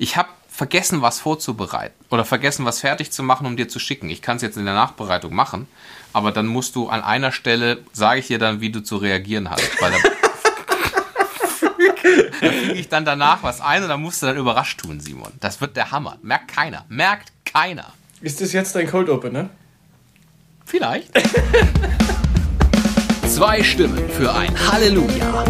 Ich habe vergessen, was vorzubereiten oder vergessen, was fertig zu machen, um dir zu schicken. Ich kann es jetzt in der Nachbereitung machen, aber dann musst du an einer Stelle, sage ich dir dann, wie du zu reagieren hast. Weil da, füge ich dann danach was ein und dann musst du dann überrascht tun, Simon. Das wird der Hammer. Merkt keiner. Merkt keiner. Ist das jetzt dein Cold Open, ne? Vielleicht. Zwei Stimmen für ein Halleluja.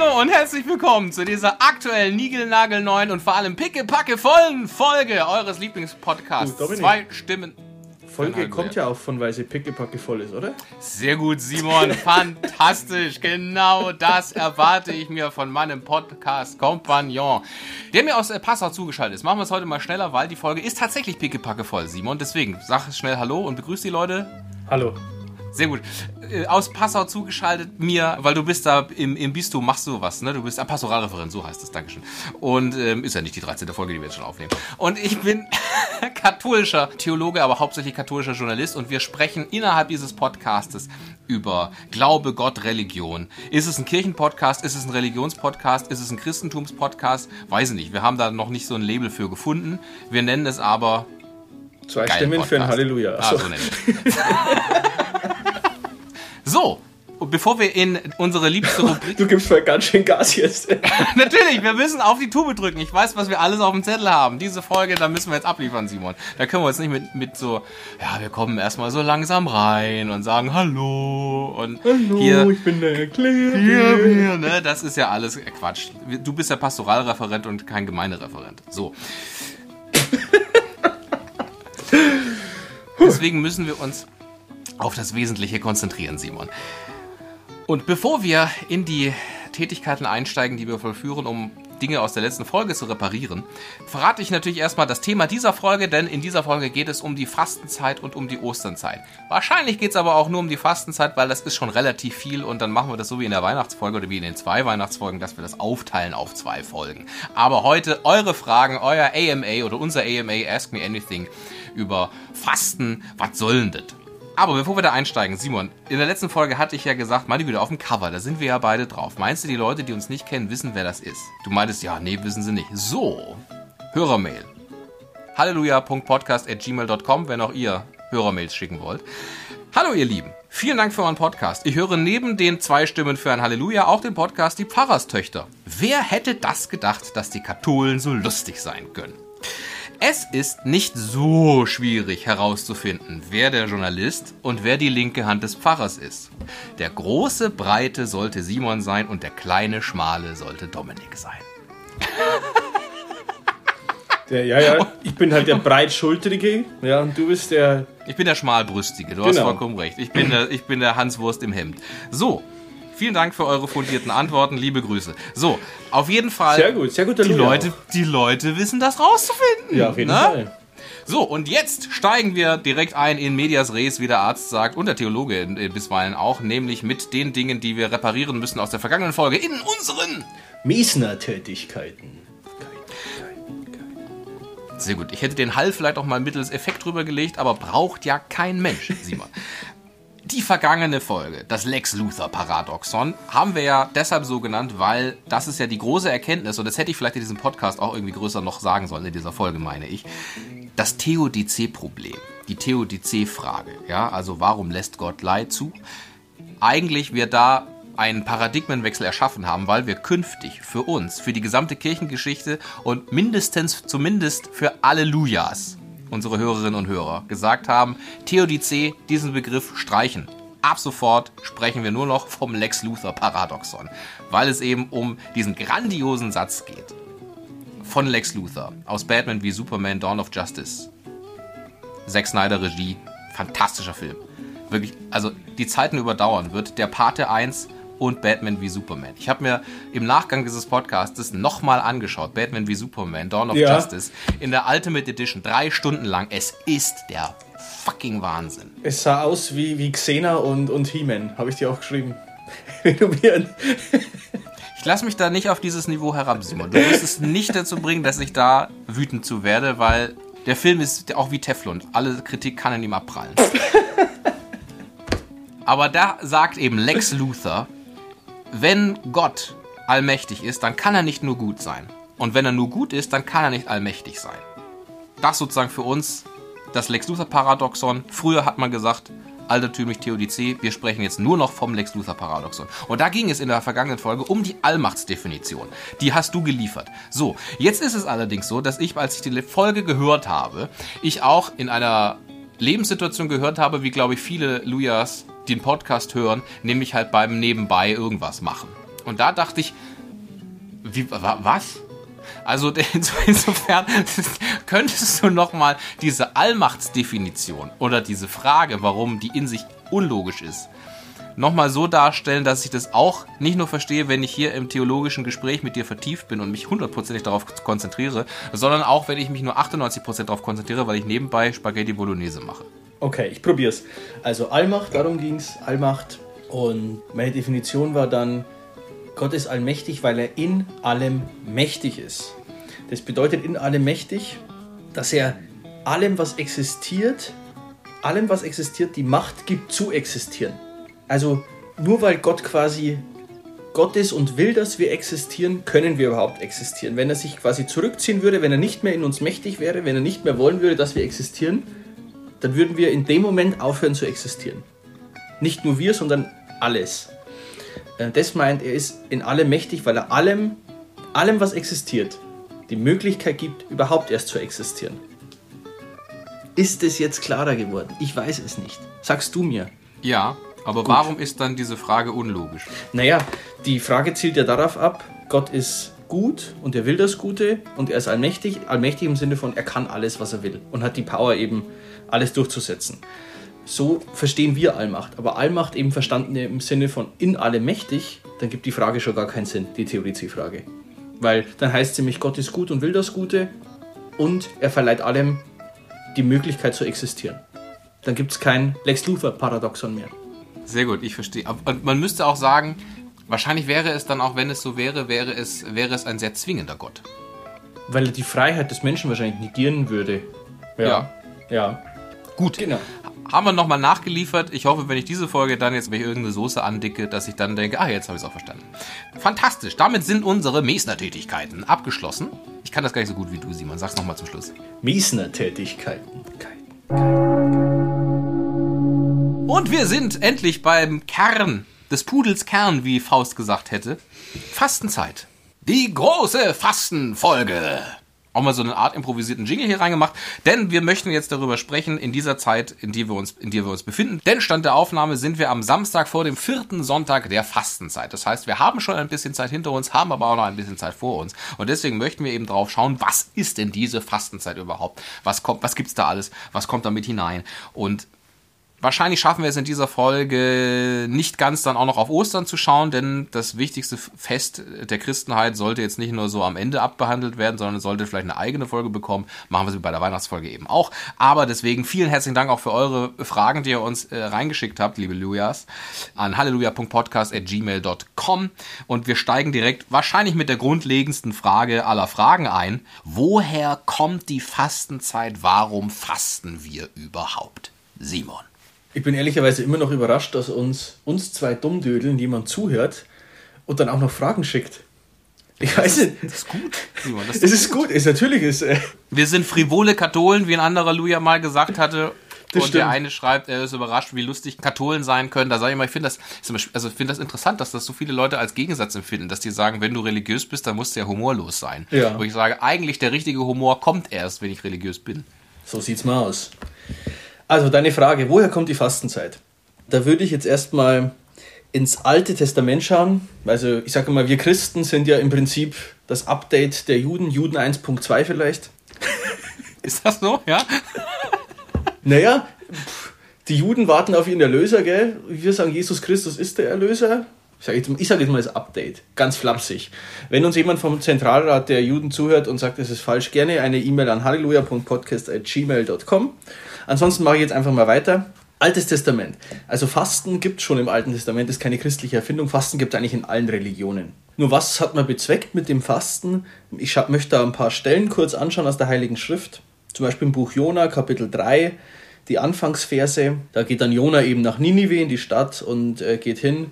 Hallo und herzlich willkommen zu dieser aktuellen niegelnagelneuen und vor allem pickepacke vollen Folge eures Lieblingspodcasts. Dominik. Zwei Stimmen. Folge kommt ja auch von, weil sie pickepacke voll ist, oder? Sehr gut, Simon. Fantastisch. Genau das erwarte ich mir von meinem Podcast-Kompagnon, der mir aus Passau zugeschaltet ist. Machen wir es heute mal schneller, weil die Folge ist tatsächlich pickepacke voll, Simon. Deswegen sag schnell Hallo und begrüß die Leute. Hallo. Sehr gut. Äh, Aus Passau zugeschaltet mir, weil du bist da im, im Bistum, machst du was, ne? Du bist ein Pastoralreferent, so heißt es, Dankeschön. Und ähm, ist ja nicht die 13. Folge, die wir jetzt schon aufnehmen. Und ich bin katholischer Theologe, aber hauptsächlich katholischer Journalist und wir sprechen innerhalb dieses Podcastes über Glaube, Gott, Religion. Ist es ein Kirchenpodcast? Ist es ein Religionspodcast? Ist es ein Christentumspodcast? Weiß ich nicht. Wir haben da noch nicht so ein Label für gefunden. Wir nennen es aber Zwei Stimmen für ein Podcast. Halleluja. Ah, Achso. so nennen wir. So, bevor wir in unsere liebste Rubrik. Du gibst voll ganz schön Gas jetzt. Natürlich, wir müssen auf die Tube drücken. Ich weiß, was wir alles auf dem Zettel haben. Diese Folge, da müssen wir jetzt abliefern, Simon. Da können wir jetzt nicht mit, mit so, ja, wir kommen erstmal so langsam rein und sagen Hallo und hier. ich bin der. Hier, hier, ne? Das ist ja alles Quatsch. Du bist ja Pastoralreferent und kein Gemeindereferent. So. Deswegen müssen wir uns auf das Wesentliche konzentrieren, Simon. Und bevor wir in die Tätigkeiten einsteigen, die wir vollführen, um Dinge aus der letzten Folge zu reparieren, verrate ich natürlich erstmal das Thema dieser Folge, denn in dieser Folge geht es um die Fastenzeit und um die Osternzeit. Wahrscheinlich geht es aber auch nur um die Fastenzeit, weil das ist schon relativ viel und dann machen wir das so wie in der Weihnachtsfolge oder wie in den zwei Weihnachtsfolgen, dass wir das aufteilen auf zwei Folgen. Aber heute eure Fragen, euer AMA oder unser AMA Ask Me Anything über Fasten, was soll denn das? Aber bevor wir da einsteigen, Simon, in der letzten Folge hatte ich ja gesagt, meine Güte, auf dem Cover, da sind wir ja beide drauf. Meinst du, die Leute, die uns nicht kennen, wissen, wer das ist? Du meintest, ja, nee, wissen sie nicht. So, Hörermail. Halleluja.podcast.gmail.com, wenn auch ihr Hörermails schicken wollt. Hallo ihr Lieben, vielen Dank für euren Podcast. Ich höre neben den zwei Stimmen für ein Halleluja auch den Podcast Die Pfarrerstöchter. Wer hätte das gedacht, dass die Katholen so lustig sein können? Es ist nicht so schwierig herauszufinden, wer der Journalist und wer die linke Hand des Pfarrers ist. Der große Breite sollte Simon sein und der kleine Schmale sollte Dominik sein. Der, ja, ja, ich bin halt der breitschultrige. Ja, und du bist der. Ich bin der Schmalbrüstige, du hast Genau. vollkommen recht. Ich bin, der, ich bin der Hanswurst im Hemd. So, vielen Dank für eure fundierten Antworten, liebe Grüße. So, auf jeden Fall. Sehr gut, sehr guter Die Leute, die Leute wissen das rauszufinden. Ja, auf jeden ne? Fall. So, und jetzt steigen wir direkt ein in Medias Res, wie der Arzt sagt, und der Theologe bisweilen auch, nämlich mit den Dingen, die wir reparieren müssen aus der vergangenen Folge in unseren. Miesner-Tätigkeiten. Sehr gut. Ich hätte den Hall vielleicht auch mal mittels Effekt drüber gelegt, aber braucht ja kein Mensch, Simon. Die vergangene Folge, das Lex Luthor Paradoxon, haben wir ja deshalb so genannt, weil das ist ja die große Erkenntnis, und das hätte ich vielleicht in diesem Podcast auch irgendwie größer noch sagen sollen, in dieser Folge meine ich, das Theodizee-Problem, die Theodizee-Frage, ja, also warum lässt Gott Leid zu? Eigentlich wir da einen Paradigmenwechsel erschaffen haben, weil wir künftig für uns, für die gesamte Kirchengeschichte und mindestens zumindest für Allelujas, unsere Hörerinnen und Hörer, gesagt haben, Theodizee, diesen Begriff streichen. Ab sofort sprechen wir nur noch vom Lex Luthor Paradoxon, weil es eben um diesen grandiosen Satz geht. Von Lex Luthor aus Batman wie Superman Dawn of Justice. Zack Snyder Regie, fantastischer Film. Wirklich, also die Zeiten überdauern wird der Pate 1 und Batman wie Superman. Ich habe mir im Nachgang dieses Podcastes nochmal angeschaut, Batman wie Superman, Dawn of Ja. Justice, in der Ultimate Edition, drei Stunden lang. Es ist der fucking Wahnsinn. Es sah aus wie, wie Xena und, und He-Man, habe ich dir auch geschrieben. Ich lasse mich da nicht auf dieses Niveau herab, Simon. Du wirst es nicht dazu bringen, dass ich da wütend zu werde, weil der Film ist auch wie Teflon. Alle Kritik kann in ihm abprallen. Aber da sagt eben Lex Luthor, wenn Gott allmächtig ist, dann kann er nicht nur gut sein. Und wenn er nur gut ist, dann kann er nicht allmächtig sein. Das sozusagen für uns das Lex Luthor Paradoxon. Früher hat man gesagt, altertümlich Theodizee, wir sprechen jetzt nur noch vom Lex Luthor Paradoxon. Und da ging es in der vergangenen Folge um die Allmachtsdefinition. Die hast du geliefert. So, jetzt ist es allerdings so, dass ich, als ich die Folge gehört habe, ich auch in einer Lebenssituation gehört habe, wie glaube ich viele Lujas den Podcast hören, nämlich halt beim Nebenbei irgendwas machen. Und da dachte ich, wie, was? Also insofern könntest du nochmal diese Allmachtsdefinition oder diese Frage, warum die in sich unlogisch ist, nochmal so darstellen, dass ich das auch nicht nur verstehe, wenn ich hier im theologischen Gespräch mit dir vertieft bin und mich hundertprozentig darauf konzentriere, sondern auch, wenn ich mich nur 98% darauf konzentriere, weil ich nebenbei Spaghetti Bolognese mache. Okay, ich probier's. Also Allmacht, darum ging's, Allmacht. Und meine Definition war dann, Gott ist allmächtig, weil er in allem mächtig ist. Das bedeutet in allem mächtig, dass er allem, was existiert, allem, was existiert, die Macht gibt zu existieren. Also nur weil Gott quasi Gott ist und will, dass wir existieren, können wir überhaupt existieren. Wenn er sich quasi zurückziehen würde, wenn er nicht mehr in uns mächtig wäre, wenn er nicht mehr wollen würde, dass wir existieren, dann würden wir in dem Moment aufhören zu existieren. Nicht nur wir, sondern alles. Äh, das meint, er ist in allem mächtig, weil er allem, allem, was existiert, die Möglichkeit gibt, überhaupt erst zu existieren. Ist es jetzt klarer geworden? Ich weiß es nicht. Sagst du mir. Ja, aber Gut. warum ist dann diese Frage unlogisch? Naja, die Frage zielt ja darauf ab, Gott ist gut und er will das Gute und er ist allmächtig. Allmächtig im Sinne von, er kann alles, was er will und hat die Power eben, alles durchzusetzen. So verstehen wir Allmacht. Aber Allmacht eben verstanden im Sinne von in allem mächtig, dann gibt die Frage schon gar keinen Sinn, die Theorie-Frage. Weil dann heißt es nämlich, Gott ist gut und will das Gute und er verleiht allem die Möglichkeit zu existieren. Dann gibt es kein Lex Luthor-Paradoxon mehr. Sehr gut, ich verstehe. Und man müsste auch sagen, wahrscheinlich wäre es dann auch, wenn es so wäre, wäre es, wäre es ein sehr zwingender Gott. Weil er die Freiheit des Menschen wahrscheinlich negieren würde. Ja. Ja. ja. Gut. Genau haben wir nochmal nachgeliefert. Ich hoffe, wenn ich diese Folge dann jetzt, wenn ich irgendeine Soße andicke, dass ich dann denke, ah, jetzt habe ich es auch verstanden. Fantastisch. Damit sind unsere Mesner-Tätigkeiten abgeschlossen. Ich kann das gar nicht so gut wie du, Simon. Sag's nochmal zum Schluss. Mesner-Tätigkeiten. Und wir sind endlich beim Kern des Pudels Kern, wie Faust gesagt hätte. Fastenzeit. Die große Fastenfolge auch mal so eine Art improvisierten Jingle hier reingemacht, denn wir möchten jetzt darüber sprechen in dieser Zeit, in die wir uns, in der wir uns befinden. Denn Stand der Aufnahme sind wir am Samstag vor dem vierten Sonntag der Fastenzeit. Das heißt, wir haben schon ein bisschen Zeit hinter uns, haben aber auch noch ein bisschen Zeit vor uns. Und deswegen möchten wir eben drauf schauen, was ist denn diese Fastenzeit überhaupt? Was kommt, was gibt's da alles? Was kommt da mit hinein? Und Wahrscheinlich schaffen wir es in dieser Folge nicht ganz dann auch noch auf Ostern zu schauen, denn das wichtigste Fest der Christenheit sollte jetzt nicht nur so am Ende abbehandelt werden, sondern sollte vielleicht eine eigene Folge bekommen. Machen wir sie bei der Weihnachtsfolge eben auch. Aber deswegen vielen herzlichen Dank auch für eure Fragen, die ihr uns äh, reingeschickt habt, liebe Lujas, an halleluja.podcast.gmail.com. Und wir steigen direkt wahrscheinlich mit der grundlegendsten Frage aller Fragen ein. Woher kommt die Fastenzeit? Warum fasten wir überhaupt? Simon. Ich bin ehrlicherweise immer noch überrascht, dass uns, uns zwei Dummdödeln jemand zuhört und dann auch noch Fragen schickt. Ich weiß nicht. Das ist gut. Simon, das ist es ist gut, gut. ist natürlich ist. Äh Wir sind frivole Katholen, wie ein anderer Luja mal gesagt hatte. Das und stimmt. der eine schreibt, er ist überrascht, wie lustig Katholen sein können. Da sage ich mal, ich finde das, also finde das interessant, dass das so viele Leute als Gegensatz empfinden, dass die sagen, wenn du religiös bist, dann musst du ja humorlos sein. Ja. Wo ich sage, eigentlich der richtige Humor kommt erst, wenn ich religiös bin. So sieht's mal aus. Also deine Frage, woher kommt die Fastenzeit? Da würde ich jetzt erstmal ins Alte Testament schauen. Also ich sage mal, wir Christen sind ja im Prinzip das Update der Juden, Juden 1.2 vielleicht. Ist das so, ja? Naja, die Juden warten auf ihren Erlöser, gell? Wir sagen, Jesus Christus ist der Erlöser. Ich sage jetzt, sag jetzt mal das Update, ganz flapsig. Wenn uns jemand vom Zentralrat der Juden zuhört und sagt, es ist falsch, gerne eine E-Mail an halleluja.podcast.gmail.com. Ansonsten mache ich jetzt einfach mal weiter. Altes Testament. Also Fasten gibt es schon im Alten Testament, ist keine christliche Erfindung. Fasten gibt es eigentlich in allen Religionen. Nur was hat man bezweckt mit dem Fasten? Ich möchte da ein paar Stellen kurz anschauen aus der Heiligen Schrift. Zum Beispiel im Buch Jona, Kapitel 3, die Anfangsverse. Da geht dann Jona eben nach Ninive in die Stadt und äh, geht hin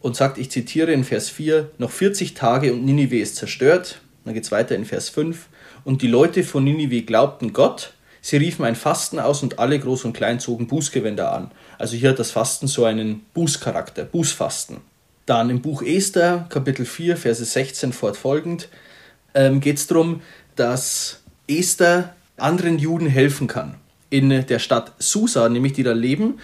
und sagt, ich zitiere in Vers 4, noch 40 Tage und Ninive ist zerstört. Dann geht es weiter in Vers 5. Und die Leute von Ninive glaubten Gott, sie riefen ein Fasten aus und alle Groß und Klein zogen Bußgewänder an. Also hier hat das Fasten so einen Bußcharakter, Bußfasten. Dann im Buch Esther, Kapitel 4, Verse 16 fortfolgend, ähm, geht es darum, dass Esther anderen Juden helfen kann. In der Stadt Susa, nämlich die da leben.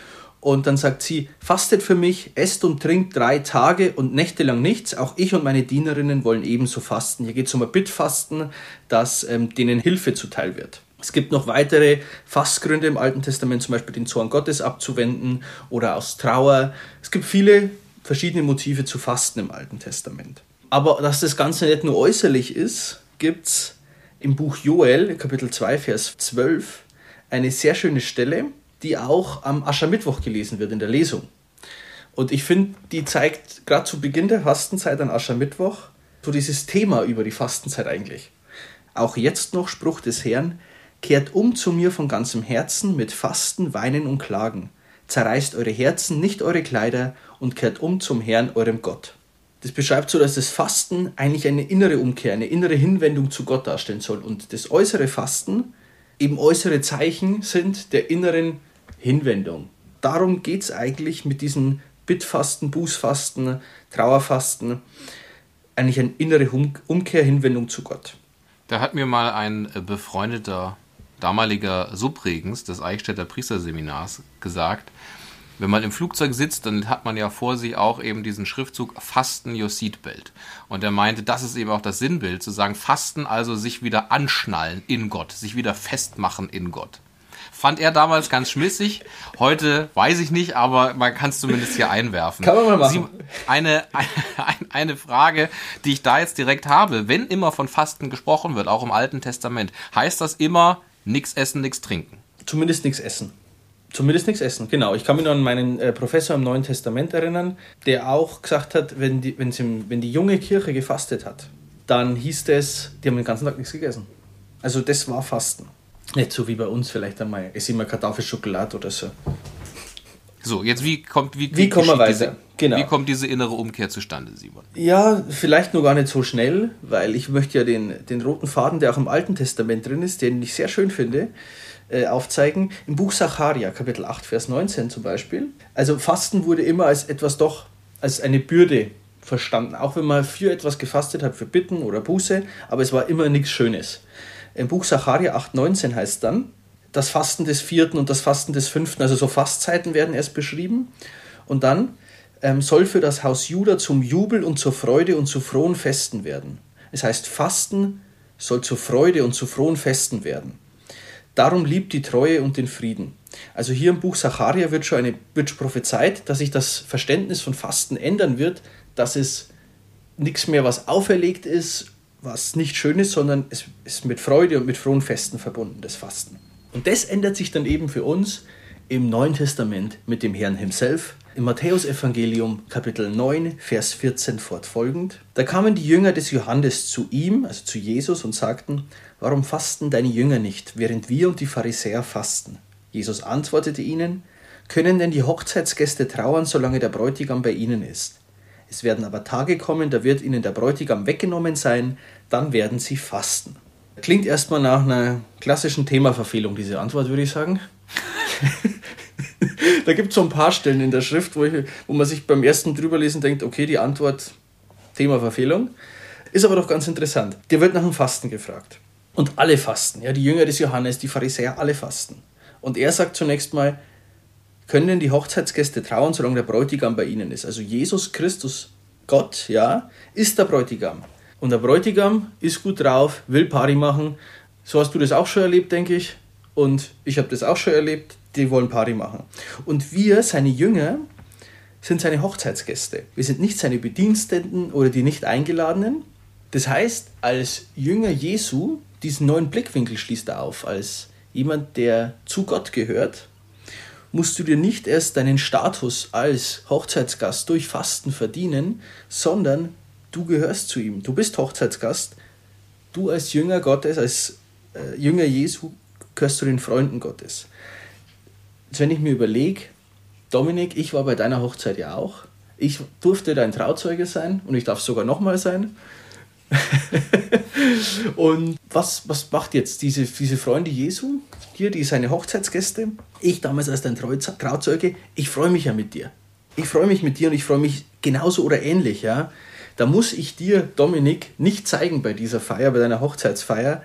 Und dann sagt sie, fastet für mich, esst und trinkt drei Tage und Nächte lang nichts. Auch ich und meine Dienerinnen wollen ebenso fasten. Hier geht es um ein Bittfasten, dass ähm, denen Hilfe zuteil wird. Es gibt noch weitere Fassgründe im Alten Testament, zum Beispiel den Zorn Gottes abzuwenden oder aus Trauer. Es gibt viele verschiedene Motive zu fasten im Alten Testament. Aber dass das Ganze nicht nur äußerlich ist, gibt es im Buch Joel, Kapitel 2, Vers 12, eine sehr schöne Stelle, die auch am Aschermittwoch gelesen wird in der Lesung. Und ich finde, die zeigt gerade zu Beginn der Fastenzeit an Aschermittwoch so dieses Thema über die Fastenzeit eigentlich. Auch jetzt noch Spruch des Herrn, kehrt um zu mir von ganzem Herzen mit Fasten, Weinen und Klagen. Zerreißt eure Herzen, nicht eure Kleider und kehrt um zum Herrn, eurem Gott. Das beschreibt so, dass das Fasten eigentlich eine innere Umkehr, eine innere Hinwendung zu Gott darstellen soll. Und das äußere Fasten eben äußere Zeichen sind der inneren Hinwendung. Darum geht es eigentlich mit diesen Bittfasten, Bußfasten, Trauerfasten, eigentlich eine innere Umkehr, Hinwendung zu Gott. Da hat mir mal ein äh, befreundeter damaliger Subregens des Eichstätter Priesterseminars gesagt, wenn man im Flugzeug sitzt, dann hat man ja vor sich auch eben diesen Schriftzug Fasten your seatbelt. Und er meinte, das ist eben auch das Sinnbild, zu sagen, Fasten, also sich wieder anschnallen in Gott, sich wieder festmachen in Gott. Fand er damals ganz schmissig. Heute weiß ich nicht, aber man kann es zumindest hier einwerfen. Kann man mal machen. Sie, eine, eine, eine Frage, die ich da jetzt direkt habe. Wenn immer von Fasten gesprochen wird, auch im Alten Testament, heißt das immer nichts essen, nichts trinken? Zumindest nichts essen. Zumindest nichts essen, genau. Ich kann mich noch an meinen äh, Professor im Neuen Testament erinnern, der auch gesagt hat, wenn die, wenn, sie, wenn die junge Kirche gefastet hat, dann hieß es, die haben den ganzen Tag nichts gegessen. Also das war Fasten. Nicht so wie bei uns vielleicht einmal, es ist immer Kartoffelschokolade oder so. So, jetzt wie kommt wie, wie kommen wir weiter? Diese, genau. Wie kommt diese innere Umkehr zustande, Simon? Ja, vielleicht nur gar nicht so schnell, weil ich möchte ja den, den roten Faden, der auch im Alten Testament drin ist, den ich sehr schön finde, äh, aufzeigen. Im Buch Sacharia, Kapitel 8, Vers 19 zum Beispiel. Also Fasten wurde immer als etwas doch, als eine Bürde verstanden. Auch wenn man für etwas gefastet hat, für Bitten oder Buße, aber es war immer nichts Schönes. Im Buch Sacharja 8,19 heißt dann, das Fasten des vierten und das Fasten des fünften, also so Fastzeiten werden erst beschrieben. Und dann ähm, soll für das Haus Juda zum Jubel und zur Freude und zu frohen Festen werden. Es heißt, Fasten soll zur Freude und zu frohen Festen werden. Darum liebt die Treue und den Frieden. Also hier im Buch Sacharja wird schon, eine, wird schon prophezeit, dass sich das Verständnis von Fasten ändern wird, dass es nichts mehr, was auferlegt ist, was nicht schön ist, sondern es ist mit Freude und mit frohen Festen verbunden, das Fasten. Und das ändert sich dann eben für uns im Neuen Testament mit dem Herrn himself. Im Matthäusevangelium Kapitel 9, Vers 14 fortfolgend. Da kamen die Jünger des Johannes zu ihm, also zu Jesus, und sagten, warum fasten deine Jünger nicht, während wir und die Pharisäer fasten? Jesus antwortete ihnen, können denn die Hochzeitsgäste trauern, solange der Bräutigam bei ihnen ist? Es werden aber Tage kommen, da wird ihnen der Bräutigam weggenommen sein, dann werden sie fasten. Klingt erstmal nach einer klassischen Themaverfehlung, diese Antwort, würde ich sagen. da gibt es so ein paar Stellen in der Schrift, wo, ich, wo man sich beim ersten drüberlesen denkt, okay, die Antwort Themaverfehlung. Ist aber doch ganz interessant. Der wird nach dem Fasten gefragt. Und alle fasten. Ja, die Jünger des Johannes, die Pharisäer, alle fasten. Und er sagt zunächst mal, können die Hochzeitsgäste trauen, solange der Bräutigam bei ihnen ist. Also Jesus Christus, Gott, ja, ist der Bräutigam. Und der Bräutigam ist gut drauf, will Party machen. So hast du das auch schon erlebt, denke ich. Und ich habe das auch schon erlebt. Die wollen Party machen. Und wir, seine Jünger, sind seine Hochzeitsgäste. Wir sind nicht seine Bediensteten oder die nicht Eingeladenen. Das heißt, als Jünger Jesu, diesen neuen Blickwinkel schließt er auf, als jemand, der zu Gott gehört musst du dir nicht erst deinen Status als Hochzeitsgast durch Fasten verdienen, sondern du gehörst zu ihm. Du bist Hochzeitsgast. Du als Jünger Gottes, als äh, Jünger Jesu, gehörst zu den Freunden Gottes. Jetzt, wenn ich mir überlege, Dominik, ich war bei deiner Hochzeit ja auch. ich durfte dein Trauzeuge sein und ich darf sogar nochmal sein. und was, was macht jetzt diese, diese Freunde Jesu, hier, die seine Hochzeitsgäste? Ich damals als dein Trauzeuge, ich freue mich ja mit dir. Ich freue mich mit dir und ich freue mich genauso oder ähnlich, ja. Da muss ich dir, Dominik, nicht zeigen bei dieser Feier, bei deiner Hochzeitsfeier,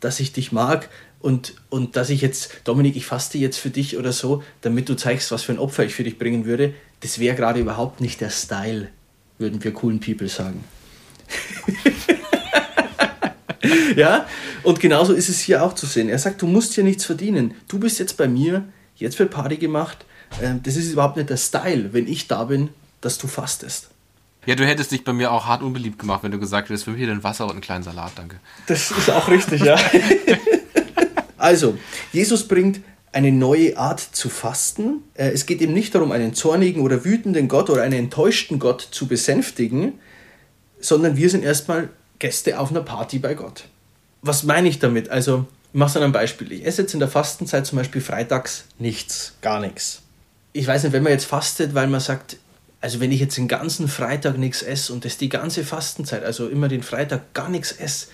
dass ich dich mag und, und dass ich jetzt, Dominik, ich faste jetzt für dich oder so, damit du zeigst, was für ein Opfer ich für dich bringen würde. Das wäre gerade überhaupt nicht der Style, würden wir coolen People sagen. ja, und genauso ist es hier auch zu sehen. Er sagt, du musst hier nichts verdienen. Du bist jetzt bei mir, jetzt wird Party gemacht. Ähm, das ist überhaupt nicht der Style, wenn ich da bin, dass du fastest. Ja, du hättest dich bei mir auch hart unbeliebt gemacht, wenn du gesagt hättest, für mich ein Wasser und einen kleinen Salat, danke. Das ist auch richtig, ja. also, Jesus bringt eine neue Art zu fasten. Äh, es geht ihm nicht darum, einen zornigen oder wütenden Gott oder einen enttäuschten Gott zu besänftigen, sondern wir sind erstmal Gäste auf einer Party bei Gott. Was meine ich damit? Also, ich mache es an einem Beispiel. Ich esse jetzt in der Fastenzeit zum Beispiel freitags nichts, gar nichts. Ich weiß nicht, wenn man jetzt fastet, weil man sagt, also wenn ich jetzt den ganzen Freitag nichts esse und das die ganze Fastenzeit, also immer den Freitag gar nichts esse,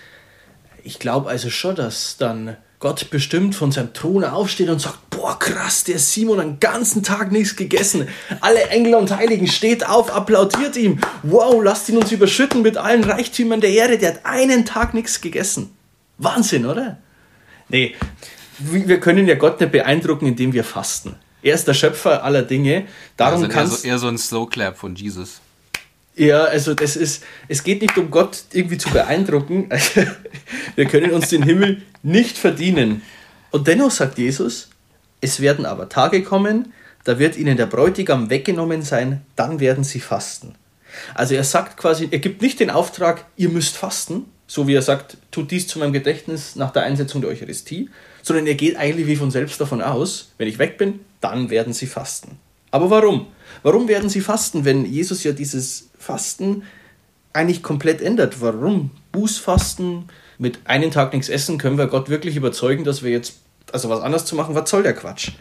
ich glaube also schon, dass dann Gott bestimmt von seinem Thron aufsteht und sagt, boah krass, der Simon einen ganzen Tag nichts gegessen. Alle Engel und Heiligen steht auf, applaudiert ihm. Wow, lasst ihn uns überschütten mit allen Reichtümern der Erde. Der hat einen Tag nichts gegessen. Wahnsinn, oder? Nee, wir können ja Gott nicht beeindrucken, indem wir fasten. Er ist der Schöpfer aller Dinge. Darum also eher, so, eher so ein Slow Clap von Jesus. Ja, also das ist, es geht nicht um Gott irgendwie zu beeindrucken. wir können uns den Himmel nicht verdienen. Und dennoch sagt Jesus, es werden aber Tage kommen, da wird ihnen der Bräutigam weggenommen sein, dann werden sie fasten. Also er sagt quasi, er gibt nicht den Auftrag, ihr müsst fasten, so wie er sagt, tut dies zu meinem Gedächtnis nach der Einsetzung der Eucharistie, sondern er geht eigentlich wie von selbst davon aus, wenn ich weg bin, dann werden sie fasten. Aber warum? Warum werden sie fasten, wenn Jesus ja dieses Fasten eigentlich komplett ändert? Warum? Bußfasten, mit einem Tag nichts essen, können wir Gott wirklich überzeugen, dass wir jetzt, also was anderes zu machen, was soll der Quatsch?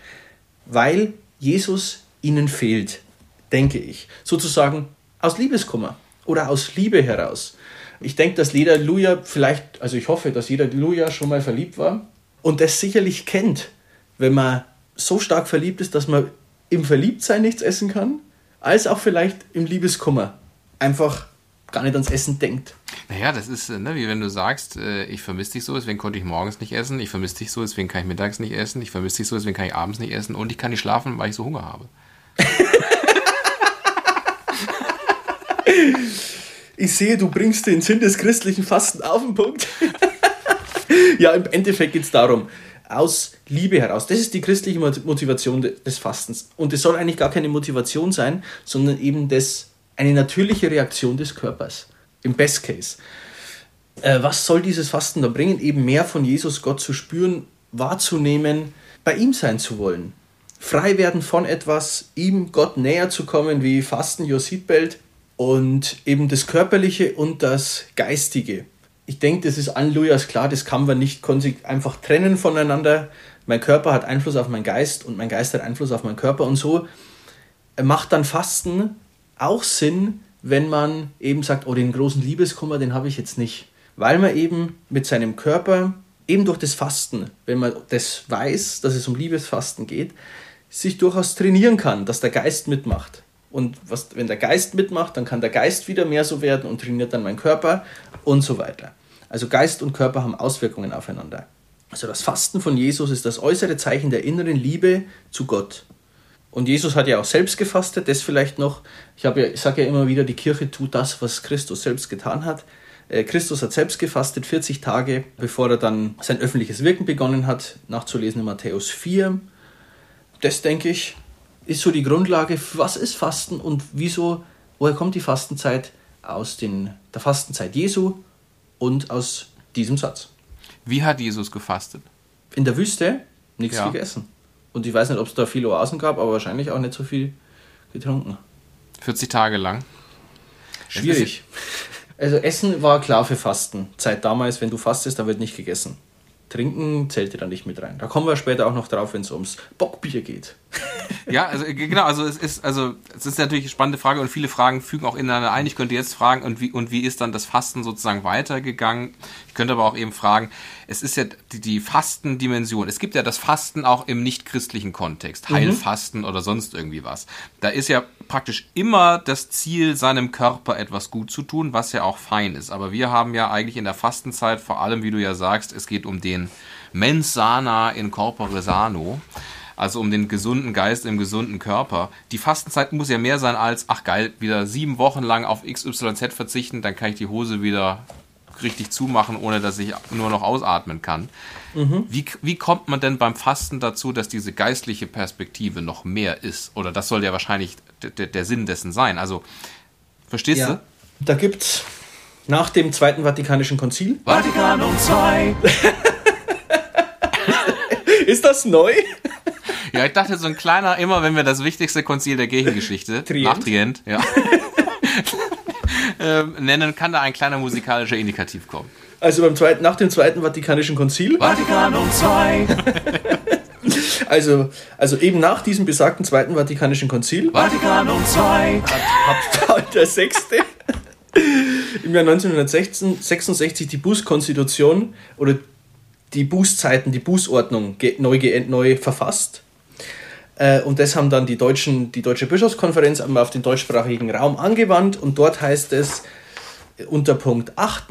Weil Jesus ihnen fehlt, denke ich. Sozusagen aus Liebeskummer oder aus Liebe heraus. Ich denke, dass jeder Luja vielleicht, also ich hoffe, dass jeder Luja schon mal verliebt war und das sicherlich kennt, wenn man so stark verliebt ist, dass man im Verliebtsein nichts essen kann, als auch vielleicht im Liebeskummer einfach gar nicht ans Essen denkt. Naja, das ist, äh, ne, wie wenn du sagst, äh, ich vermisse dich so, deswegen konnte ich morgens nicht essen, ich vermisse dich so, deswegen kann ich mittags nicht essen, ich vermisse dich so, deswegen kann ich abends nicht essen und ich kann nicht schlafen, weil ich so Hunger habe. ich sehe, du bringst den Sinn des christlichen Fasten auf den Punkt. ja, im Endeffekt geht es darum, aus Liebe heraus. Das ist die christliche Motivation des Fastens. Und es soll eigentlich gar keine Motivation sein, sondern eben das, eine natürliche Reaktion des Körpers. Im Best Case. Äh, was soll dieses Fasten da bringen? Eben mehr von Jesus Gott zu spüren, wahrzunehmen, bei ihm sein zu wollen. Frei werden von etwas, ihm Gott näher zu kommen, wie Fasten Your Seatbelt und eben das Körperliche und das Geistige ich denke, das ist allen Lujas klar, das kann man nicht einfach trennen voneinander. Mein Körper hat Einfluss auf meinen Geist und mein Geist hat Einfluss auf meinen Körper und so macht dann Fasten auch Sinn, wenn man eben sagt, oh, den großen Liebeskummer, den habe ich jetzt nicht. Weil man eben mit seinem Körper, eben durch das Fasten, wenn man das weiß, dass es um Liebesfasten geht, sich durchaus trainieren kann, dass der Geist mitmacht. Und was, wenn der Geist mitmacht, dann kann der Geist wieder mehr so werden und trainiert dann meinen Körper und so weiter. Also Geist und Körper haben Auswirkungen aufeinander. Also das Fasten von Jesus ist das äußere Zeichen der inneren Liebe zu Gott. Und Jesus hat ja auch selbst gefastet, das vielleicht noch. Ich, ja, ich sage ja immer wieder, die Kirche tut das, was Christus selbst getan hat. Äh, Christus hat selbst gefastet 40 Tage, bevor er dann sein öffentliches Wirken begonnen hat, nachzulesen in Matthäus 4. Das denke ich, ist so die Grundlage, was ist Fasten und wieso, woher kommt die Fastenzeit? Aus den, der Fastenzeit Jesu und aus diesem Satz. Wie hat Jesus gefastet? In der Wüste nichts ja. gegessen. Und ich weiß nicht, ob es da viele Oasen gab, aber wahrscheinlich auch nicht so viel getrunken. 40 Tage lang. Schwierig. Also Essen war klar für Fasten. Zeit damals, wenn du fastest, da wird nicht gegessen. Trinken zählte dann nicht mit rein. Da kommen wir später auch noch drauf, wenn es ums Bockbier geht. Ja, also genau, also es ist also es ist natürlich eine spannende Frage und viele Fragen fügen auch ineinander ein. Ich könnte jetzt fragen und wie und wie ist dann das Fasten sozusagen weitergegangen? Ich könnte aber auch eben fragen, es ist ja die, die Fastendimension. Es gibt ja das Fasten auch im nichtchristlichen Kontext, Heilfasten oder sonst irgendwie was. Da ist ja praktisch immer das Ziel, seinem Körper etwas gut zu tun, was ja auch fein ist. Aber wir haben ja eigentlich in der Fastenzeit vor allem, wie du ja sagst, es geht um den mens sana in corpore sano also um den gesunden Geist im gesunden Körper. Die Fastenzeit muss ja mehr sein als, ach geil, wieder sieben Wochen lang auf XYZ verzichten, dann kann ich die Hose wieder richtig zumachen, ohne dass ich nur noch ausatmen kann. Wie, wie kommt man denn beim Fasten dazu, dass diese geistliche Perspektive noch mehr ist? Oder das soll ja wahrscheinlich der, Sinn dessen sein. Also, verstehst Ja. du? Da gibt's nach dem Zweiten Vatikanischen Konzil. Vatikanum II. Ist das neu? Ja, ich dachte, so ein kleiner, immer wenn wir das wichtigste Konzil der Kirchengeschichte, Trient. nach Trient, ja, ähm, nennen, kann da ein kleiner musikalischer Indikativ kommen. Also beim zweiten, nach dem Zweiten Vatikanischen Konzil. Vatikanum II. Also, also eben nach diesem besagten Zweiten Vatikanischen Konzil Vatikanum II. hat Paul VI. im Jahr 1966 die Bußkonstitution oder die Bußzeiten, die Bußordnung neu, neu verfasst. Äh, Und das haben dann die, deutschen, die Deutsche Bischofskonferenz auf den deutschsprachigen Raum angewandt und dort heißt es unter Punkt 8.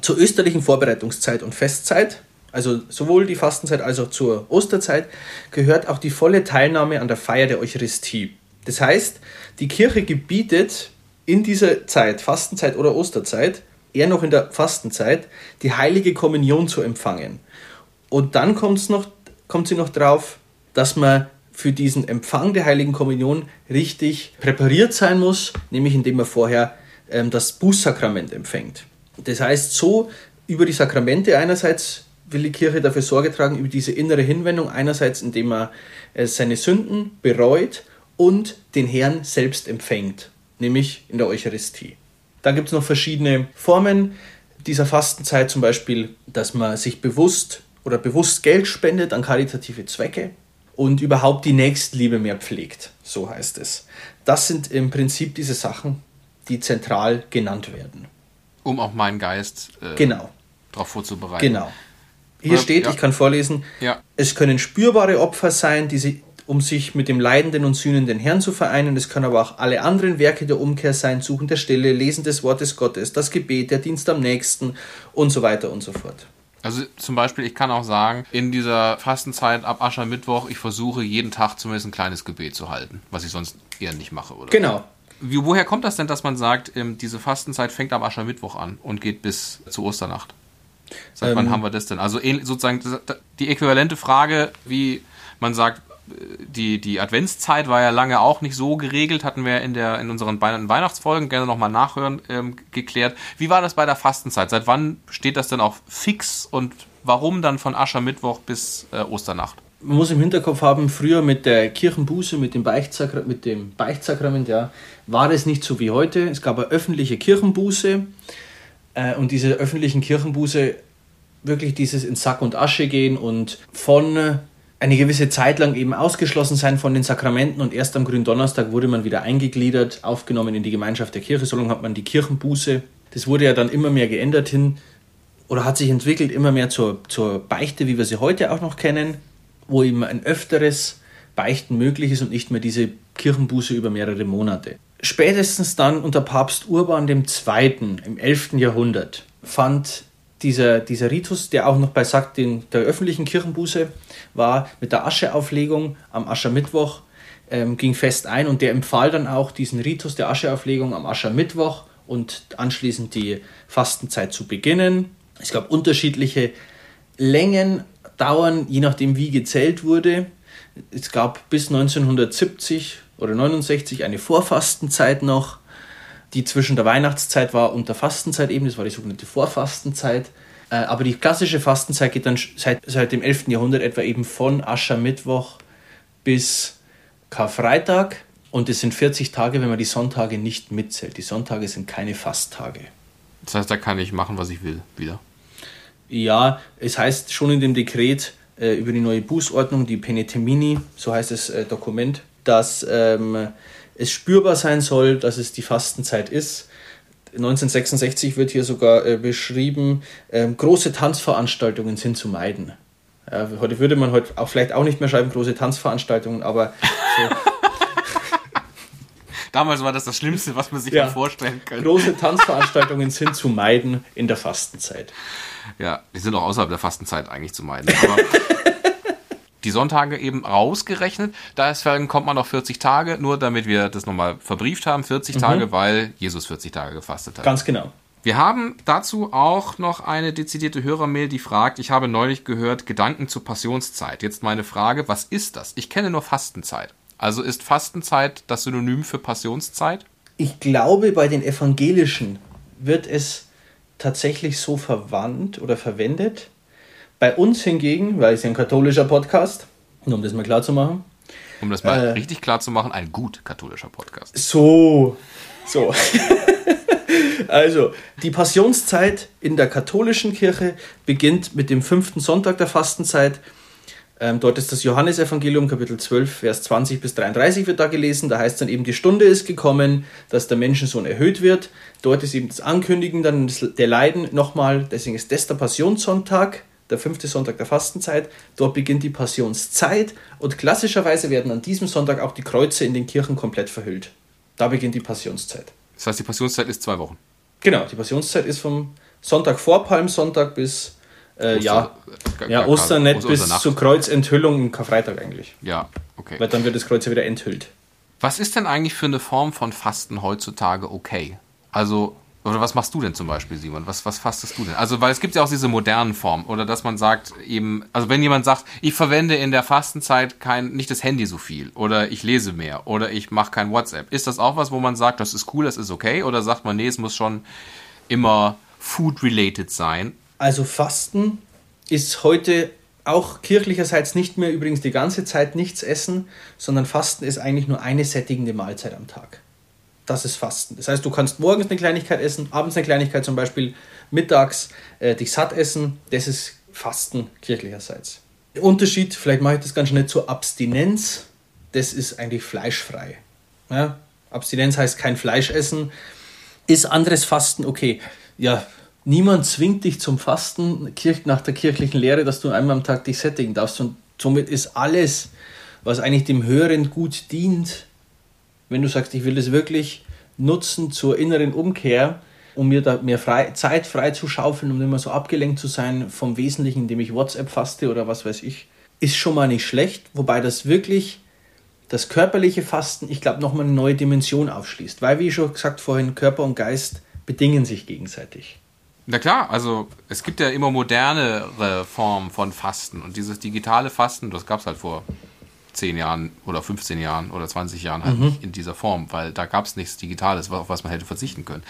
zur österlichen Vorbereitungszeit und Festzeit, also sowohl die Fastenzeit als auch zur Osterzeit, gehört auch die volle Teilnahme an der Feier der Eucharistie. Das heißt, die Kirche gebietet in dieser Zeit, Fastenzeit oder Osterzeit, eher noch in der Fastenzeit, die heilige Kommunion zu empfangen. Und dann kommt's noch, kommt sie noch drauf, dass man für diesen Empfang der heiligen Kommunion richtig präpariert sein muss, nämlich indem man vorher ähm, das Bußsakrament empfängt. Das heißt, so über die Sakramente einerseits will die Kirche dafür Sorge tragen, über diese innere Hinwendung, einerseits indem man äh, seine Sünden bereut und den Herrn selbst empfängt, nämlich in der Eucharistie. Dann gibt es noch verschiedene Formen dieser Fastenzeit, zum Beispiel, dass man sich bewusst oder bewusst Geld spendet an karitative Zwecke und überhaupt die Nächstliebe mehr pflegt, so heißt es. Das sind im Prinzip diese Sachen, die zentral genannt werden. Um auch meinen Geist äh, Genau, darauf vorzubereiten. genau. Hier Oder- steht, ja. ich kann vorlesen, Ja. es können spürbare Opfer sein, die sie, um sich mit dem leidenden und sühnenden Herrn zu vereinen. Es können aber auch alle anderen Werke der Umkehr sein, Suchen der Stille, Lesen des Wortes Gottes, das Gebet, der Dienst am Nächsten und so weiter und so fort. Also zum Beispiel, ich kann auch sagen, in dieser Fastenzeit ab Aschermittwoch, ich versuche jeden Tag zumindest ein kleines Gebet zu halten, was ich sonst eher nicht mache, oder? Genau. Wie, woher kommt das denn, dass man sagt, ähm, diese Fastenzeit fängt am Aschermittwoch an und geht bis zur Osternacht? Seit wann Ähm, haben wir das denn? Also sozusagen die äquivalente Frage, wie man sagt, die, die Adventszeit war ja lange auch nicht so geregelt, hatten wir in, der, in unseren Weihn- Weihnachtsfolgen gerne nochmal nachhören ähm, geklärt. Wie war das bei der Fastenzeit? Seit wann steht das denn auch fix und warum dann von Aschermittwoch bis äh, Osternacht? Man muss im Hinterkopf haben, früher mit der Kirchenbuße, mit dem, Beichtsakra mit dem Beichtsakrament, ja, war es nicht so wie heute. Es gab eine öffentliche Kirchenbuße äh, und diese öffentlichen Kirchenbuße wirklich dieses in Sack und Asche gehen und von eine gewisse Zeit lang eben ausgeschlossen sein von den Sakramenten und erst am Gründonnerstag wurde man wieder eingegliedert, aufgenommen in die Gemeinschaft der Kirche. So lange hat man die Kirchenbuße. Das wurde ja dann immer mehr geändert hin oder hat sich entwickelt immer mehr zur, zur Beichte, wie wir sie heute auch noch kennen, wo eben ein öfteres Beichten möglich ist und nicht mehr diese Kirchenbuße über mehrere Monate. Spätestens dann unter Papst Urban II. im 11. Jahrhundert fand dieser, dieser Ritus, der auch noch bei sagt, den, der öffentlichen Kirchenbuße war, mit der Ascheauflegung am Aschermittwoch, ähm, ging fest ein und der empfahl dann auch diesen Ritus der Ascheauflegung am Aschermittwoch und anschließend die Fastenzeit zu beginnen. Es gab unterschiedliche Längen, Dauern, je nachdem wie gezählt wurde. Es gab bis 1970 oder 69 eine Vorfastenzeit noch, die zwischen der Weihnachtszeit war und der Fastenzeit eben, das war die sogenannte Vorfastenzeit. Äh, Aber die klassische Fastenzeit geht dann seit, seit dem 11. Jahrhundert etwa eben von Aschermittwoch bis Karfreitag. Und es sind 40 Tage, wenn man die Sonntage nicht mitzählt. Die Sonntage sind keine Fasttage. Das heißt, da kann ich machen, was ich will, wieder. Ja, es heißt schon in dem Dekret, äh, über die neue Bußordnung, die Penetemini, so heißt das äh, Dokument, dass ähm, es spürbar sein soll, dass es die Fastenzeit ist. 1966 wird hier sogar äh, beschrieben, ähm, große Tanzveranstaltungen sind zu meiden. Ja, heute würde man heute auch vielleicht auch nicht mehr schreiben, große Tanzveranstaltungen, aber so, Damals war das das Schlimmste, was man sich Ja. vorstellen könnte. große Tanzveranstaltungen sind zu meiden in der Fastenzeit. Ja, die sind auch außerhalb der Fastenzeit eigentlich zu meiden. Aber die Sonntage eben rausgerechnet, deswegen kommt man auf 40 Tage, nur damit wir das nochmal verbrieft haben, 40 Tage, weil Jesus 40 Tage gefastet hat. Ganz genau. Wir haben dazu auch noch eine dezidierte Hörermail, die fragt, ich habe neulich gehört, Gedanken zur Passionszeit. Jetzt meine Frage, was ist das? Ich kenne nur Fastenzeit. Also ist Fastenzeit das Synonym für Passionszeit? Ich glaube, bei den Evangelischen wird es tatsächlich so verwandt oder verwendet. Bei uns hingegen, weil es ja ein katholischer Podcast, nur um das mal klar zu machen, Um das mal Äh. richtig klar zu machen, ein gut katholischer Podcast. So, so. also, die Passionszeit in der katholischen Kirche beginnt mit dem fünften Sonntag der Fastenzeit. Ähm, dort ist das Johannesevangelium, Kapitel 12, Vers 20 bis 33 wird da gelesen. Da heißt dann eben, die Stunde ist gekommen, dass der Menschensohn erhöht wird. Dort ist eben das Ankündigen dann der Leiden nochmal. Deswegen ist das der Passionssonntag, der fünfte Sonntag der Fastenzeit. Dort beginnt die Passionszeit und klassischerweise werden an diesem Sonntag auch die Kreuze in den Kirchen komplett verhüllt. Da beginnt die Passionszeit. Das heißt, die Passionszeit ist zwei Wochen. Genau, die Passionszeit ist vom Sonntag vor Palmsonntag bis äh, ja, Oster- ja, Ka- Ostern nicht Oster- bis Osternacht. zur Kreuzenthüllung im Karfreitag eigentlich. Ja, okay. Weil dann wird das Kreuz ja wieder enthüllt. Was ist denn eigentlich für eine Form von Fasten heutzutage okay? Also, oder was machst du denn zum Beispiel, Simon? Was, was fastest du denn? Also, weil es gibt ja auch diese modernen Formen, oder dass man sagt, eben, also wenn jemand sagt, ich verwende in der Fastenzeit kein, nicht das Handy so viel, oder ich lese mehr, oder ich mache kein WhatsApp, ist das auch was, wo man sagt, das ist cool, das ist okay, oder sagt man, nee, es muss schon immer food-related sein? Also Fasten ist heute auch kirchlicherseits nicht mehr übrigens die ganze Zeit nichts essen, sondern Fasten ist eigentlich nur eine sättigende Mahlzeit am Tag. Das ist Fasten. Das heißt, du kannst morgens eine Kleinigkeit essen, abends eine Kleinigkeit zum Beispiel, mittags äh, dich satt essen. Das ist Fasten kirchlicherseits. Der Unterschied, vielleicht mache ich das ganz schnell zur Abstinenz, das ist eigentlich fleischfrei. Ja? Abstinenz heißt kein Fleisch essen. Ist anderes Fasten okay? Ja, niemand zwingt dich zum Fasten nach der kirchlichen Lehre, dass du einmal am Tag dich sättigen darfst. Und somit ist alles, was eigentlich dem Höheren gut dient, wenn du sagst, ich will das wirklich nutzen zur inneren Umkehr, um mir da mehr frei, Zeit frei zu schaufeln, um nicht mehr so abgelenkt zu sein vom Wesentlichen, indem ich WhatsApp faste oder was weiß ich, ist schon mal nicht schlecht, wobei das wirklich das körperliche Fasten, ich glaube, nochmal eine neue Dimension aufschließt. Weil, wie schon gesagt vorhin, Körper und Geist bedingen sich gegenseitig. Na klar, also es gibt ja immer modernere Formen von Fasten und dieses digitale Fasten, das gab es halt vor 10 Jahren oder 15 Jahren oder 20 Jahren halt nicht in dieser Form, weil da gab es nichts Digitales, auf was man hätte verzichten können.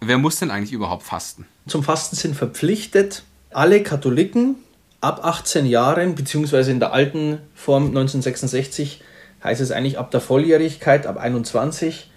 Wer muss denn eigentlich überhaupt fasten? Zum Fasten sind verpflichtet alle Katholiken ab 18 Jahren, beziehungsweise in der alten Form 1966 heißt es eigentlich ab der Volljährigkeit, ab 21,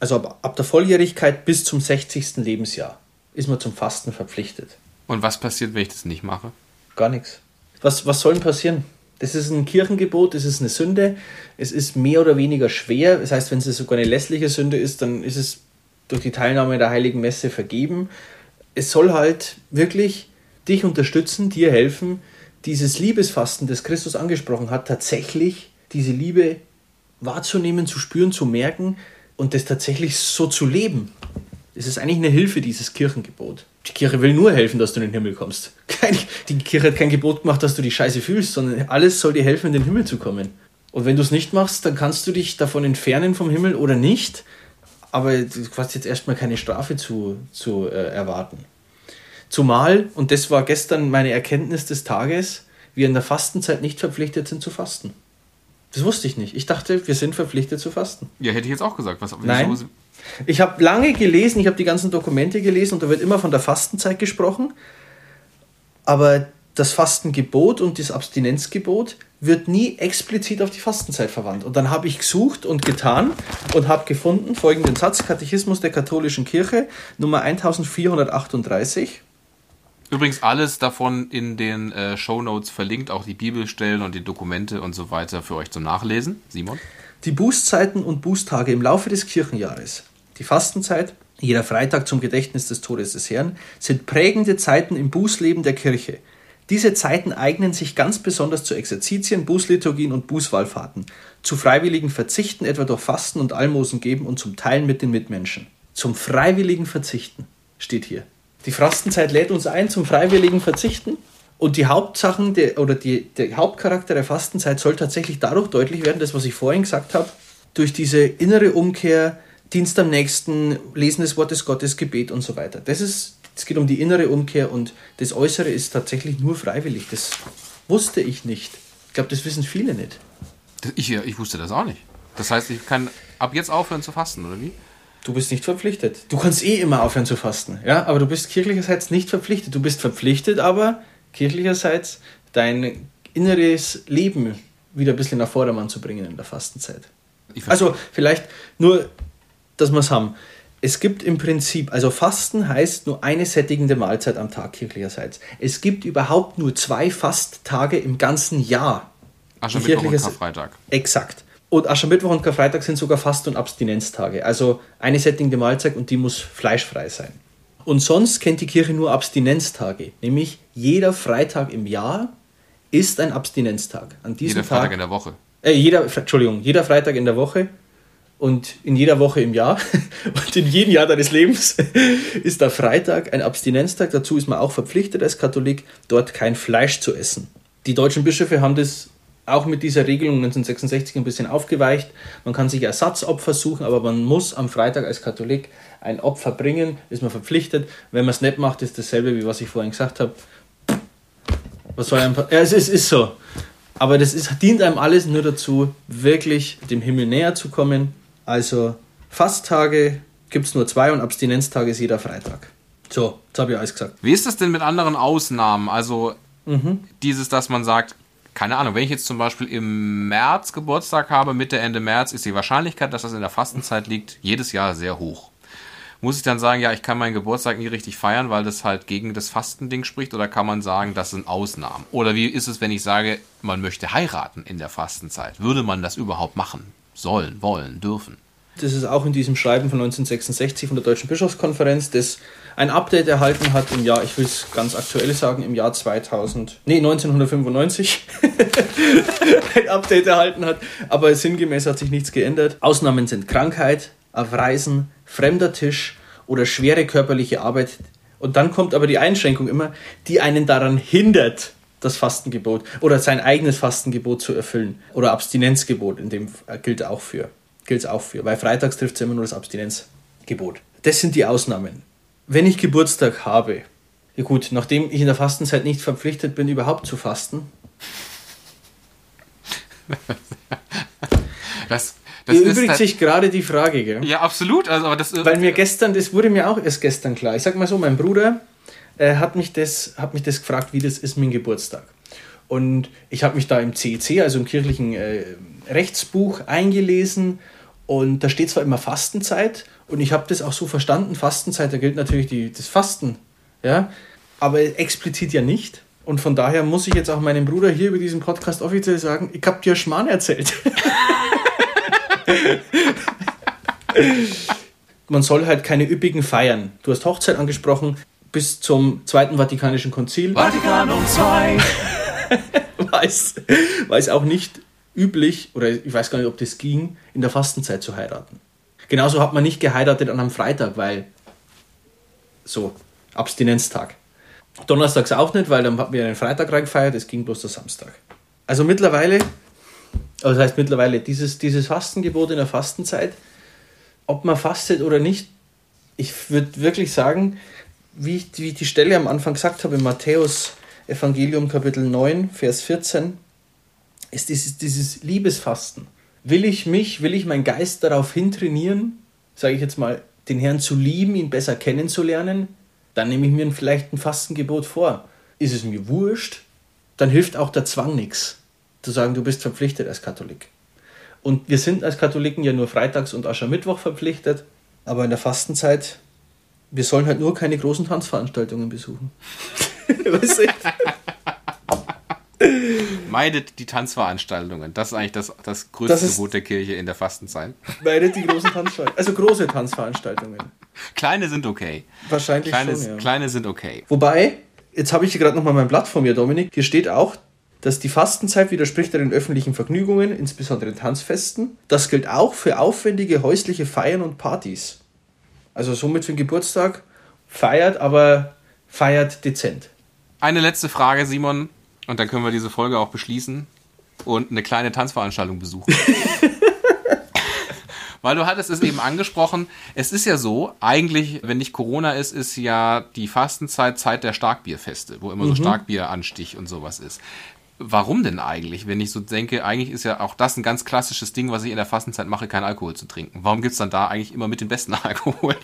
also ab, ab der Volljährigkeit bis zum 60. Lebensjahr ist man zum Fasten verpflichtet. Und was passiert, wenn ich das nicht mache? Gar nichts. Was, was soll denn passieren? Das ist ein Kirchengebot, das ist eine Sünde. Es ist mehr oder weniger schwer. Das heißt, wenn es sogar eine lässliche Sünde ist, dann ist es durch die Teilnahme der Heiligen Messe vergeben. Es soll halt wirklich dich unterstützen, dir helfen, dieses Liebesfasten, das Christus angesprochen hat, tatsächlich diese Liebe wahrzunehmen, zu spüren, zu merken und das tatsächlich so zu leben. Es ist eigentlich eine Hilfe, dieses Kirchengebot. Die Kirche will nur helfen, dass du in den Himmel kommst. Kein, die Kirche hat kein Gebot gemacht, dass du die Scheiße fühlst, sondern alles soll dir helfen, in den Himmel zu kommen. Und wenn du es nicht machst, dann kannst du dich davon entfernen vom Himmel oder nicht. Aber du hast jetzt erstmal keine Strafe zu, zu äh, erwarten. Zumal, und das war gestern meine Erkenntnis des Tages, wir in der Fastenzeit nicht verpflichtet sind zu fasten. Das wusste ich nicht. Ich dachte, wir sind verpflichtet zu fasten. Ja, hätte ich jetzt auch gesagt. Was, Nein. wieso- Ich habe lange gelesen, ich habe die ganzen Dokumente gelesen und da wird immer von der Fastenzeit gesprochen. Aber das Fastengebot und das Abstinenzgebot wird nie explizit auf die Fastenzeit verwandt. Und dann habe ich gesucht und getan und habe gefunden folgenden Satz, Katechismus der katholischen Kirche, Nummer 1438. Übrigens alles davon in den äh, Show Notes verlinkt, auch die Bibelstellen und die Dokumente und so weiter für euch zum Nachlesen. Simon? Die Bußzeiten und Bußtage im Laufe des Kirchenjahres, die Fastenzeit, jeder Freitag zum Gedächtnis des Todes des Herrn, sind prägende Zeiten im Bußleben der Kirche. Diese Zeiten eignen sich ganz besonders zu Exerzitien, Bußliturgien und Bußwallfahrten, zu freiwilligen Verzichten, etwa durch Fasten und Almosen geben und zum Teilen mit den Mitmenschen. Zum freiwilligen Verzichten steht hier. Die Fastenzeit lädt uns ein zum freiwilligen Verzichten. Und die Hauptsachen der, oder die, der Hauptcharakter der Fastenzeit soll tatsächlich dadurch deutlich werden, das, was ich vorhin gesagt habe, durch diese innere Umkehr, Dienst am Nächsten, Lesen des Wortes Gottes, Gebet und so weiter. Das ist, es geht um die innere Umkehr und das Äußere ist tatsächlich nur freiwillig. Das wusste ich nicht. Ich glaube, das wissen viele nicht. Ich, ich wusste das auch nicht. Das heißt, ich kann ab jetzt aufhören zu fasten, oder wie? Du bist nicht verpflichtet. Du kannst eh immer aufhören zu fasten, ja, aber du bist kirchlicherseits nicht verpflichtet. Du bist verpflichtet, aber kirchlicherseits dein inneres Leben wieder ein bisschen nach Vordermann zu bringen in der Fastenzeit. Also vielleicht nur, dass wir es haben. Es gibt im Prinzip, also Fasten heißt nur eine sättigende Mahlzeit am Tag kirchlicherseits. Es gibt überhaupt nur zwei Fasttage im ganzen Jahr. Aschermittwoch und Karfreitag. Exakt. Und Aschermittwoch und Karfreitag sind sogar Fast- und Abstinenztage. Also eine sättigende Mahlzeit und die muss fleischfrei sein. Und sonst kennt die Kirche nur Abstinenztage. Nämlich jeder Freitag im Jahr ist ein Abstinenztag. An diesem Jeder Freitag Tag, in der Woche. äh, jeder, Entschuldigung, jeder Freitag in der Woche und in jeder Woche im Jahr und in jedem Jahr deines Lebens ist der Freitag ein Abstinenztag. Dazu ist man auch verpflichtet als Katholik, dort kein Fleisch zu essen. Die deutschen Bischöfe haben das auch mit dieser Regelung 1966 ein bisschen aufgeweicht. Man kann sich Ersatzopfer suchen, aber man muss am Freitag als Katholik ein Opfer bringen, ist man verpflichtet. Wenn man es nicht macht, ist dasselbe, wie was ich vorhin gesagt habe. Was soll einem, ja, es ist, ist so. Aber das ist, dient einem alles nur dazu, wirklich dem Himmel näher zu kommen. Also Fasttage gibt es nur zwei und Abstinenztage ist jeder Freitag. So, jetzt habe ich alles gesagt. Wie ist das denn mit anderen Ausnahmen? Also Mhm. dieses, dass man sagt, keine Ahnung, wenn ich jetzt zum Beispiel im März Geburtstag habe, Mitte, Ende März, ist die Wahrscheinlichkeit, dass das in der Fastenzeit liegt, jedes Jahr sehr hoch. Muss ich dann sagen, ja, ich kann meinen Geburtstag nie richtig feiern, weil das halt gegen das Fastending spricht? Oder kann man sagen, das sind Ausnahmen? Oder wie ist es, wenn ich sage, man möchte heiraten in der Fastenzeit? Würde man das überhaupt machen? Sollen, wollen, dürfen? Das ist auch in diesem Schreiben von 1966 von der Deutschen Bischofskonferenz, das ein Update erhalten hat im Jahr, ich will es ganz aktuell sagen, im Jahr 2000, nee, 1995 ein Update erhalten hat, aber sinngemäß hat sich nichts geändert. Ausnahmen sind Krankheit, auf Reisen, fremder Tisch oder schwere körperliche Arbeit. Und dann kommt aber die Einschränkung immer, die einen daran hindert, das Fastengebot oder sein eigenes Fastengebot zu erfüllen. Oder Abstinenzgebot, in dem äh, gilt auch für. Gilt auch für. Weil freitags trifft es immer nur das Abstinenzgebot. Das sind die Ausnahmen. Wenn ich Geburtstag habe, ja gut, nachdem ich in der Fastenzeit nicht verpflichtet bin, überhaupt zu fasten, Das, das erübrigt halt, sich gerade die Frage, gell? ja, absolut. Also, aber das Weil mir gestern, das wurde mir auch erst gestern klar. Ich sag mal so, mein Bruder äh, hat, mich das, hat mich das gefragt, wie das ist mit dem Geburtstag. Und ich habe mich da im CEC, also im kirchlichen äh, Rechtsbuch, eingelesen. Und da steht zwar immer Fastenzeit, und ich habe das auch so verstanden, Fastenzeit, da gilt natürlich die, das Fasten, ja, aber explizit ja nicht. Und von daher muss ich jetzt auch meinem Bruder hier über diesen Podcast offiziell sagen, ich habe dir Schmarrn erzählt. Man soll halt keine üppigen feiern. Du hast Hochzeit angesprochen, bis zum Zweiten Vatikanischen Konzil Vatikanum II. war es, war es auch nicht üblich, oder ich weiß gar nicht, ob das ging, in der Fastenzeit zu heiraten. Genauso hat man nicht geheiratet an einem Freitag, weil so, Abstinenztag. Donnerstags auch nicht, weil dann hatten wir einen Freitag reingefeiert, es ging bloß der Samstag. Also mittlerweile, also das heißt mittlerweile, dieses, dieses Fastengebot in der Fastenzeit, ob man fastet oder nicht, ich würde wirklich sagen, wie ich, wie ich die Stelle am Anfang gesagt habe, in Matthäus Evangelium Kapitel 9, Vers 14, ist dieses, dieses Liebesfasten. Will ich mich, will ich meinen Geist darauf hintrainieren, sage ich jetzt mal, den Herrn zu lieben, ihn besser kennenzulernen, dann nehme ich mir vielleicht ein Fastengebot vor. Ist es mir wurscht, dann hilft auch der Zwang nichts. Zu sagen, du bist verpflichtet als Katholik. Und wir sind als Katholiken ja nur freitags und Aschermittwoch verpflichtet, aber in der Fastenzeit, wir sollen halt nur keine großen Tanzveranstaltungen besuchen. weißt du? Meidet die Tanzveranstaltungen. Das ist eigentlich das, das größte Das Gebot der Kirche in der Fastenzeit. Meidet die großen Tanzveranstaltungen. Also große Tanzveranstaltungen. Kleine sind okay. Wahrscheinlich Kleine, schon, ja. kleine sind okay. Wobei, jetzt habe ich hier gerade nochmal mein Blatt vor mir, Dominik. Hier steht auch, dass die Fastenzeit widerspricht den öffentlichen Vergnügungen, insbesondere Tanzfesten. Das gilt auch für aufwendige häusliche Feiern und Partys. Also somit für den Geburtstag feiert, aber feiert dezent. Eine letzte Frage, Simon, und dann können wir diese Folge auch beschließen und eine kleine Tanzveranstaltung besuchen. Weil du hattest es eben angesprochen, es ist ja so, eigentlich, wenn nicht Corona ist, ist ja die Fastenzeit Zeit der Starkbierfeste, wo immer so Starkbieranstich und sowas ist. Warum denn eigentlich? Wenn ich so denke, eigentlich ist ja auch das ein ganz klassisches Ding, was ich in der Fastenzeit mache, kein Alkohol zu trinken. Warum gibt's dann da eigentlich immer mit den besten Alkohol?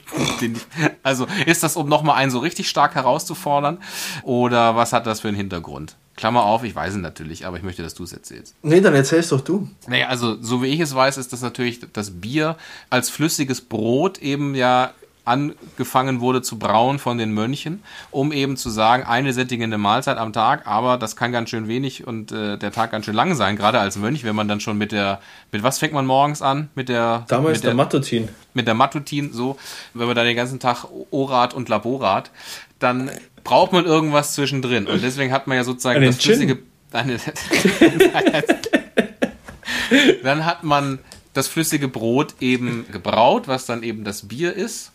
Also ist das, um nochmal einen so richtig stark herauszufordern? Oder was hat das für einen Hintergrund? Klammer auf, ich weiß es natürlich, aber ich möchte, dass du es erzählst. Nee, dann erzähl's doch du. Naja, also so wie ich es weiß, ist das natürlich das Bier als flüssiges Brot eben ja angefangen wurde zu brauen von den Mönchen, um eben zu sagen, eine sättigende Mahlzeit am Tag, aber das kann ganz schön wenig und äh, der Tag ganz schön lang sein, gerade als Mönch, wenn man dann schon mit der, mit was fängt man morgens an? Mit der, Damals mit der Matutin. mit der Matutin so, wenn man da den ganzen Tag Orat und Laborat, dann braucht man irgendwas zwischendrin. Und deswegen hat man ja sozusagen das flüssige. Eine, dann hat man das flüssige Brot eben gebraut, was dann eben das Bier ist.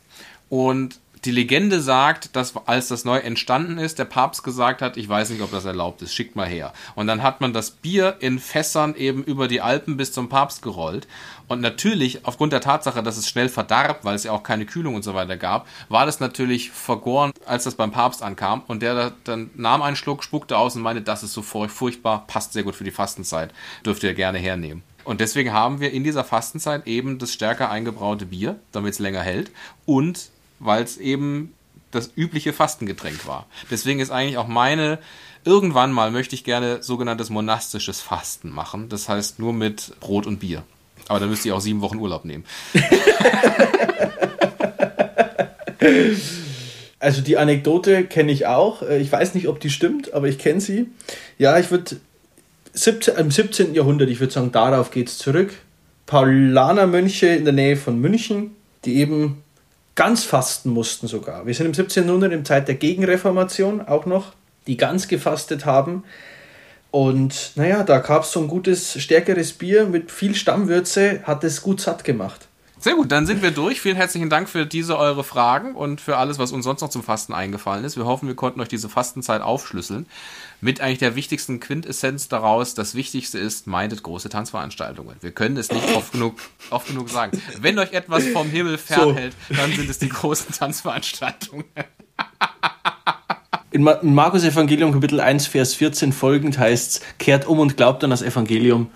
Und die Legende sagt, dass als das neu entstanden ist, der Papst gesagt hat, ich weiß nicht, ob das erlaubt ist, schickt mal her. Und dann hat man das Bier in Fässern eben über die Alpen bis zum Papst gerollt. Und natürlich, aufgrund der Tatsache, dass es schnell verdarb, weil es ja auch keine Kühlung und so weiter gab, war das natürlich vergoren, als das beim Papst ankam. Und der da- dann nahm einen Schluck, spuckte aus und meinte, das ist so furch- furchtbar, passt sehr gut für die Fastenzeit, dürft ihr gerne hernehmen. Und deswegen haben wir in dieser Fastenzeit eben das stärker eingebraute Bier, damit es länger hält. Und weil es eben das übliche Fastengetränk war. Deswegen ist eigentlich auch meine, irgendwann mal möchte ich gerne sogenanntes monastisches Fasten machen. Das heißt nur mit Brot und Bier. Aber dann müsste ich auch sieben Wochen Urlaub nehmen. Also die Anekdote kenne ich auch. Äh, Ich weiß nicht, ob die stimmt, aber ich kenne sie. Ja, ich würde 17, im 17. Jahrhundert, ich würde sagen, darauf geht es zurück. Paulanermönche in der Nähe von München, die eben ganz fasten mussten sogar. Wir sind im 17. Jahrhundert in Zeit der Gegenreformation auch noch, die ganz gefastet haben. Und naja, da gab es so ein gutes, stärkeres Bier mit viel Stammwürze, hat es gut satt gemacht. Sehr gut, dann sind wir durch. Vielen herzlichen Dank für diese eure Fragen und für alles, was uns sonst noch zum Fasten eingefallen ist. Wir hoffen, wir konnten euch diese Fastenzeit aufschlüsseln. Mit eigentlich der wichtigsten Quintessenz daraus, das Wichtigste ist, meidet große Tanzveranstaltungen. Wir können es nicht oft genug, oft genug sagen. Wenn euch etwas vom Himmel fernhält, dann sind es die großen Tanzveranstaltungen. In Markus Evangelium Kapitel 1, Vers 14 folgend heißt es, kehrt um und glaubt an das Evangelium.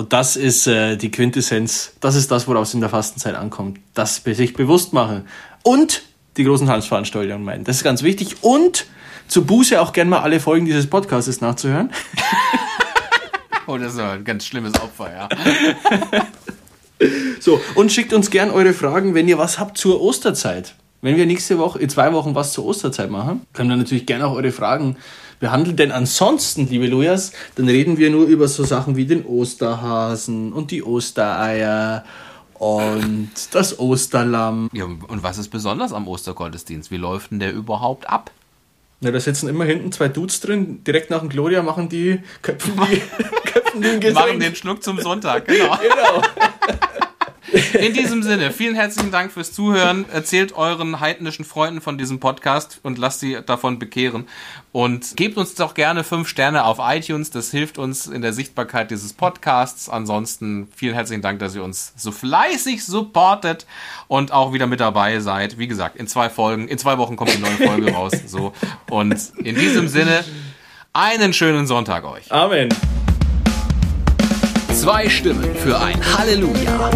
Und das ist äh, die Quintessenz, das ist das, woraus es in der Fastenzeit ankommt. Das sich bewusst machen. Und die großen Tanzveranstaltungen meinen. Das ist ganz wichtig. Und zur Buße auch gerne mal alle Folgen dieses Podcasts nachzuhören. Oh, das ist ein ganz schlimmes Opfer, ja. So, und schickt uns gern eure Fragen, wenn ihr was habt zur Osterzeit. Wenn wir nächste Woche, in zwei Wochen was zur Osterzeit machen, können wir natürlich gerne auch eure Fragen behandeln. Denn ansonsten, liebe Lujas, dann reden wir nur über so Sachen wie den Osterhasen und die Ostereier und das Osterlamm. ja. Und was ist besonders am Ostergottesdienst? Wie läuft denn der überhaupt ab? Na, da sitzen immer hinten zwei Dudes drin. Direkt nach dem Gloria machen die, köpfen die, köpfen die. Machen den Schluck zum Sonntag, genau. Genau. In diesem Sinne, vielen herzlichen Dank fürs Zuhören. Erzählt euren heidnischen Freunden von diesem Podcast und lasst sie davon bekehren. Und gebt uns doch gerne fünf Sterne auf iTunes. Das hilft uns in der Sichtbarkeit dieses Podcasts. Ansonsten vielen herzlichen Dank, dass ihr uns so fleißig supportet und auch wieder mit dabei seid. Wie gesagt, in zwei Folgen, in zwei Wochen kommt die neue Folge raus. So. Und in diesem Sinne, einen schönen Sonntag euch. Amen. Zwei Stimmen für ein Halleluja.